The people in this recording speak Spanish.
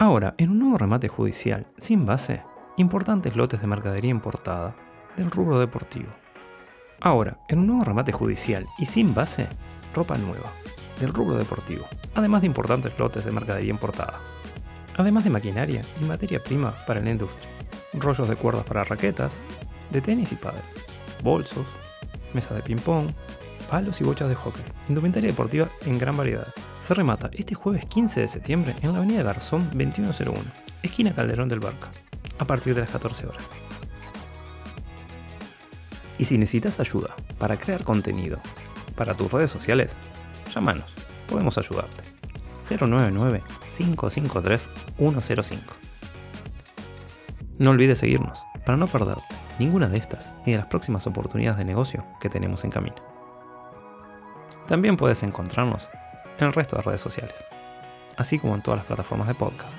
Ahora, en un nuevo remate judicial sin base, importantes lotes de mercadería importada del rubro deportivo. Ahora, en un nuevo remate judicial y sin base, ropa nueva del rubro deportivo, además de importantes lotes de mercadería importada. Además de maquinaria y materia prima para la industria, rollos de cuerdas para raquetas, de tenis y pádel, bolsos, mesa de ping-pong, palos y bochas de hockey, indumentaria deportiva en gran variedad. Se remata este jueves 15 de septiembre en la avenida Garzón 2101, esquina Calderón del Barca, a partir de las 14 horas. Y si necesitas ayuda para crear contenido para tus redes sociales, llámanos, podemos ayudarte. 099-553-105. No olvides seguirnos para no perderte ninguna de estas ni de las próximas oportunidades de negocio que tenemos en camino. También puedes encontrarnos en el resto de redes sociales, así como en todas las plataformas de podcast.